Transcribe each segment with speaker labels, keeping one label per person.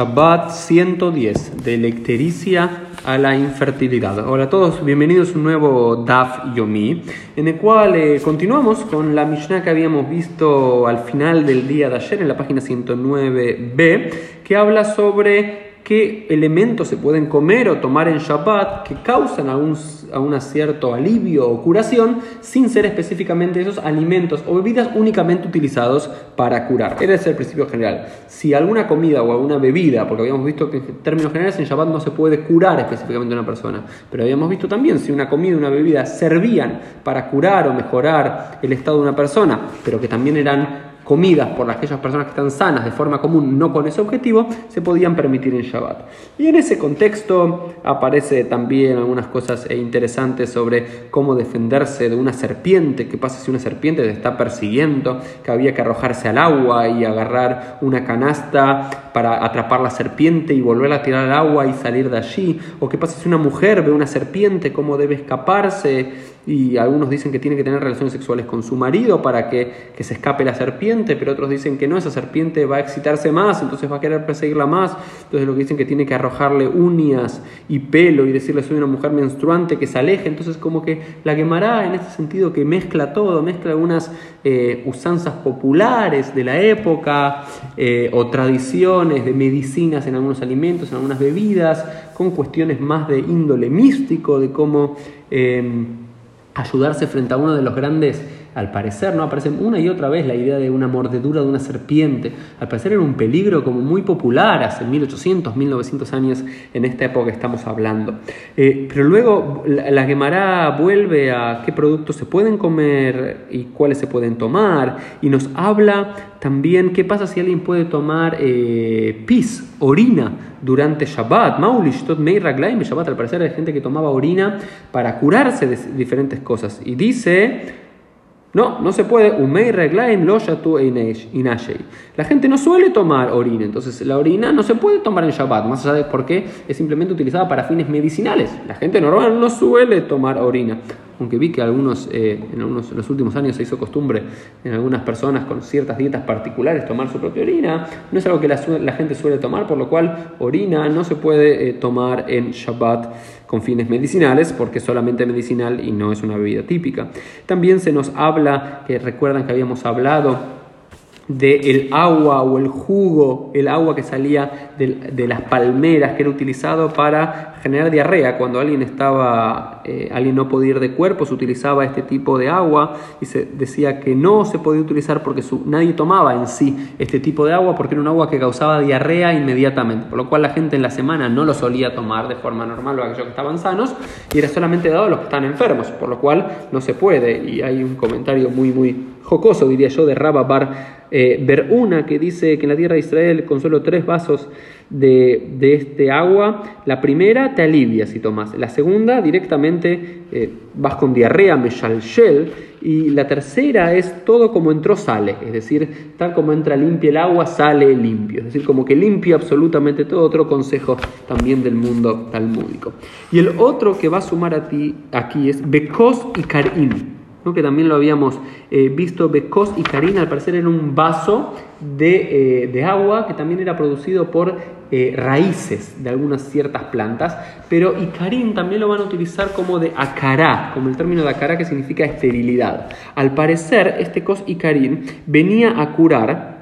Speaker 1: Shabbat 110, de la ictericia a la infertilidad. Hola a todos, bienvenidos a un nuevo Daf Yomi, en el cual eh, continuamos con la Mishnah que habíamos visto al final del día de ayer en la página 109b, que habla sobre qué elementos se pueden comer o tomar en Shabbat que causan algún, un cierto alivio o curación sin ser específicamente esos alimentos o bebidas únicamente utilizados para curar. Ese es el principio general. Si alguna comida o alguna bebida, porque habíamos visto que en términos generales en Shabbat no se puede curar específicamente a una persona, pero habíamos visto también si una comida o una bebida servían para curar o mejorar el estado de una persona, pero que también eran comidas por aquellas personas que están sanas de forma común, no con ese objetivo, se podían permitir en Shabbat. Y en ese contexto aparece también algunas cosas interesantes sobre cómo defenderse de una serpiente, qué pasa si una serpiente te está persiguiendo, que había que arrojarse al agua y agarrar una canasta para atrapar la serpiente y volverla a tirar al agua y salir de allí, o qué pasa si una mujer ve una serpiente, cómo debe escaparse y algunos dicen que tiene que tener relaciones sexuales con su marido para que, se escape la serpiente, pero otros dicen que no, esa serpiente va a excitarse más, entonces va a querer perseguirla más, entonces lo que dicen que tiene que arrojarle uñas y pelo y decirle soy una mujer menstruante que se aleje, entonces como que la quemará en este sentido que mezcla todo, mezcla algunas eh, usanzas populares de la época eh, o tradiciones de medicinas en algunos alimentos, en algunas bebidas, con cuestiones más de índole místico, de cómo... Eh, ayudarse frente a uno de los grandes, al parecer, ¿no? Aparece una y otra vez la idea de una mordedura de una serpiente. Al parecer era un peligro como muy popular hace 1800, 1900 años en esta época que estamos hablando. Eh, pero luego la, Gemara vuelve a qué productos se pueden comer y cuáles se pueden tomar y nos habla también qué pasa si alguien puede tomar eh, pis, orina, durante Shabbat. Maulish, tot Shabbat. Al parecer hay gente que tomaba orina para curarse de diferentes cosas. Y dice, no, no se puede. La gente no suele tomar orina, entonces la orina no se puede tomar en Shabbat, más allá de por qué es simplemente utilizada para fines medicinales. La gente normal no suele tomar orina aunque vi que algunos, eh, en, algunos, los últimos años se hizo costumbre en algunas personas con ciertas dietas particulares tomar su propia orina, no es algo que la, gente suele tomar, por lo cual orina no se puede eh, tomar en Shabbat con fines medicinales, porque es solamente medicinal y no es una bebida típica. También se nos habla, que recuerdan que habíamos hablado, del agua o el jugo, el agua que salía de, las palmeras que era utilizado para generar diarrea. Cuando alguien estaba, eh, alguien no podía ir de cuerpo, se utilizaba este tipo de agua y se decía que no se podía utilizar porque nadie tomaba en sí este tipo de agua porque era un agua que causaba diarrea inmediatamente, por lo cual la gente en la semana no lo solía tomar de forma normal o aquellos que estaban sanos y era solamente dado a los que están enfermos, por lo cual no se puede. Y hay un comentario muy, muy jocoso, diría yo, de Rabba Bar eh, ver una que dice que en la tierra de Israel con solo tres vasos de, este agua, la primera te alivia si tomas, la segunda directamente eh, vas con diarrea, meshalshel, y la tercera es todo como entró sale, es decir, tal como entra limpia el agua, sale limpio, es decir, como que limpia absolutamente todo, otro consejo también del mundo talmúdico. Y el otro que va a sumar a ti aquí es Bekos y Karim que también lo habíamos eh, visto, Becos y Karina, al parecer era un vaso de, eh, agua que también era producido por eh, raíces de algunas ciertas plantas, pero Icarín también lo van a utilizar como de acará, como el término de acará que significa esterilidad. Al parecer, este cos Icarín venía a curar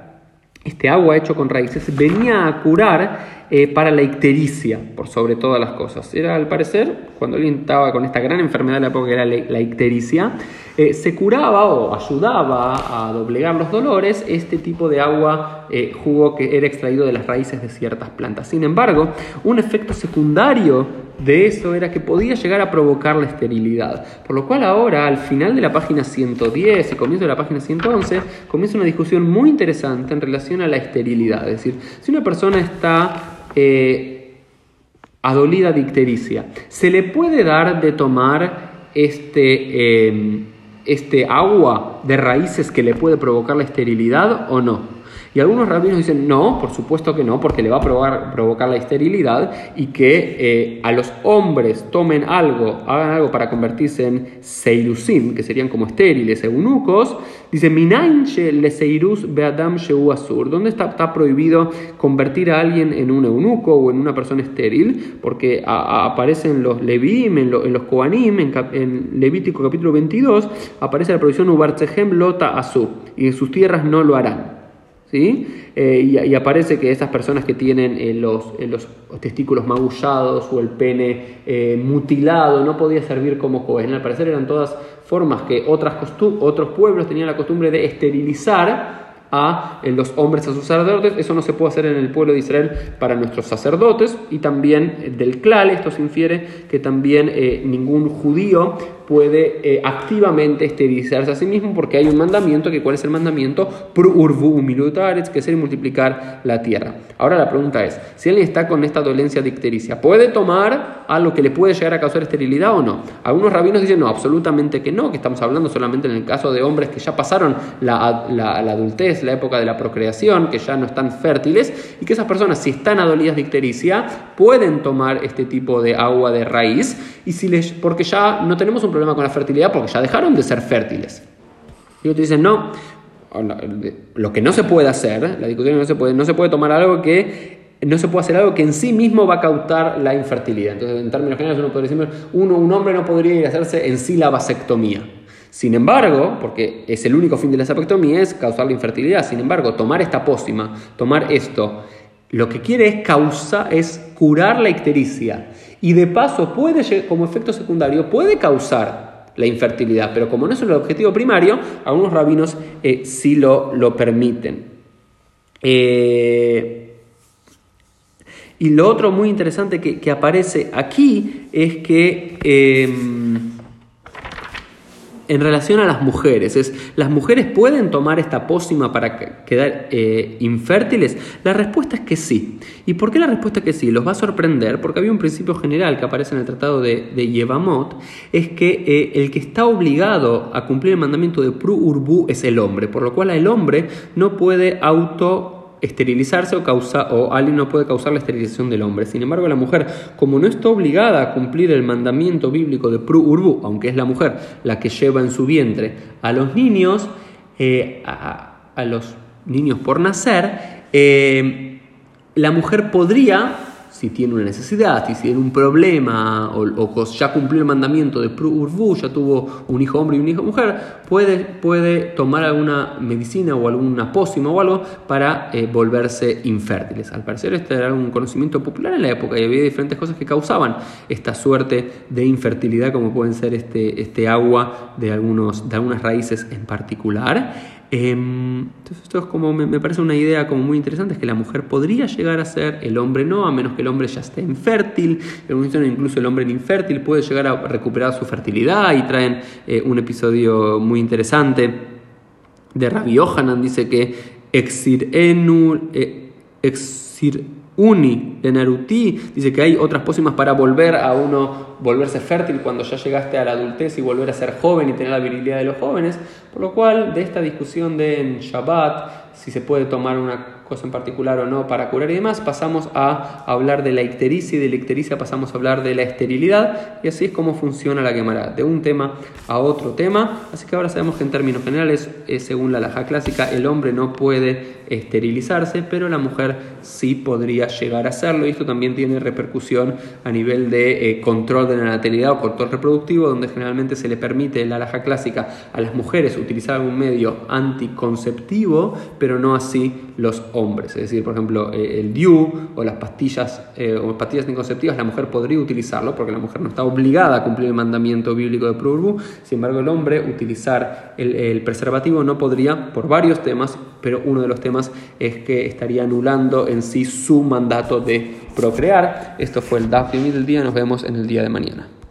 Speaker 1: este agua hecho con raíces venía a curar eh, para la ictericia, por sobre todas las cosas. Era, al parecer, cuando alguien estaba con esta gran enfermedad de la época que era la ictericia, eh, se curaba o ayudaba a doblegar los dolores este tipo de agua, eh, jugo que era extraído de las raíces de ciertas plantas. Sin embargo, un efecto secundario de eso era que podía llegar a provocar la esterilidad. Por lo cual ahora, al final de la página 110 y comienzo de la página 111, comienza una discusión muy interesante en relación a la esterilidad. Es decir, si una persona está eh, adolida de ictericia, ¿se le puede dar de tomar este, eh, este agua de raíces que le puede provocar la esterilidad o no? Y algunos rabinos dicen, no, por supuesto que no, porque le va a provocar, la esterilidad y que eh, a los hombres tomen algo, hagan algo para convertirse en seirusim, que serían como estériles, eunucos. Dice, minainche le seirus beadam sheu asur. ¿Dónde está, está, prohibido convertir a alguien en un eunuco o en una persona estéril? Porque aparecen los levim, en, los koanim, en, Levítico capítulo 22, aparece la prohibición ubartzehem lota asur, y en sus tierras no lo harán. ¿Sí? Eh, y, aparece que esas personas que tienen eh, los, eh, los, testículos magullados o el pene mutilado no podía servir como cohen. Al parecer eran todas formas que otros pueblos tenían la costumbre de esterilizar a los hombres a sus sacerdotes. Eso no se puede hacer en el pueblo de Israel para nuestros sacerdotes y también del clal. Esto se infiere que también ningún judío puede eh, activamente esterilizarse a sí mismo porque hay un mandamiento, que cuál es el mandamiento, que es el multiplicar la tierra. Ahora la pregunta es, si alguien está con esta dolencia de ictericia, ¿puede tomar algo que le puede llegar a causar esterilidad o no? Algunos rabinos dicen, no, absolutamente que no, que estamos hablando solamente en el caso de hombres que ya pasaron la, la, la adultez, la época de la procreación, que ya no están fértiles, y que esas personas, si están adolidas de ictericia, pueden tomar este tipo de agua de raíz, y si les, porque ya no tenemos un problema con la fertilidad porque ya dejaron de ser fértiles. Y otros dicen, no, lo que no se puede hacer, la discusión no se puede, no se puede tomar algo que no se puede hacer algo que en sí mismo va a causar la infertilidad. Entonces, en términos generales, uno podría decir, uno, un hombre no podría ir a hacerse en sí la vasectomía. Sin embargo, porque es el único fin de la vasectomía, es causar la infertilidad. Sin embargo, tomar esta pócima, tomar esto, lo que quiere es, causa, es curar la ictericia. Y de paso, puede, como efecto secundario, puede causar la infertilidad. Pero como no es el objetivo primario, algunos rabinos eh, sí lo, lo permiten. Eh, y lo otro muy interesante que, aparece aquí es que... Em, en relación a las mujeres, es, ¿las mujeres pueden tomar esta pócima para quedar eh, infértiles? La respuesta es que sí. ¿Y por qué la respuesta es que sí? Los va a sorprender porque había un principio general que aparece en el tratado de, Yevamot, es que eh, el que está obligado a cumplir el mandamiento de Pru Urbu es el hombre, por lo cual el hombre no puede auto esterilizarse o, causa, o alguien no puede causar la esterilización del hombre. Sin embargo, la mujer, como no está obligada a cumplir el mandamiento bíblico de Pru Urbu, aunque es la mujer la que lleva en su vientre a los niños, eh, a, los niños por nacer, eh, la mujer podría si tiene una necesidad, si tiene un problema o, ya cumplió el mandamiento de Urbu, ya tuvo un hijo hombre y un hijo mujer, puede, puede tomar alguna medicina o alguna pócima o algo para eh, volverse infértiles. Al parecer este era un conocimiento popular en la época y había diferentes cosas que causaban esta suerte de infertilidad como pueden ser este, este agua de, algunos, de algunas raíces en particular. Em, entonces esto es como, me, parece una idea como muy interesante, es que la mujer podría llegar a ser, el hombre no, a menos que el hombre ya esté infértil, incluso el hombre infértil puede llegar a recuperar su fertilidad y traen eh, un episodio muy interesante de Rabbi Yohanan, dice que exir enu, eh, exir Uni de Naruti dice que hay otras pócimas para volver a uno, volverse fértil cuando ya llegaste a la adultez y volver a ser joven y tener la virilidad de los jóvenes. Por lo cual, de esta discusión de en Shabbat, si se puede tomar una cosa en particular o no para curar y demás, pasamos a hablar de la ictericia y de la ictericia pasamos a hablar de la esterilidad y así es como funciona la quemará, de un tema a otro tema. Así que ahora sabemos que en términos generales, eh, según la laja clásica, el hombre no puede esterilizarse, pero la mujer sí podría llegar a hacerlo y esto también tiene repercusión a nivel de eh, control de la natalidad o control reproductivo, donde generalmente se le permite la laja clásica a las mujeres utilizar algún medio anticonceptivo, pero no así los hombres. Es decir, por ejemplo, eh, el DIU o las pastillas eh, o pastillas anticonceptivas, la mujer podría utilizarlo porque la mujer no está obligada a cumplir el mandamiento bíblico de Prurbu. Sin embargo, el hombre utilizar el, preservativo no podría por varios temas, pero uno de los temas es que estaría anulando en sí su mandato de procrear. Esto fue el DAF del día. Nos vemos en el día de mañana.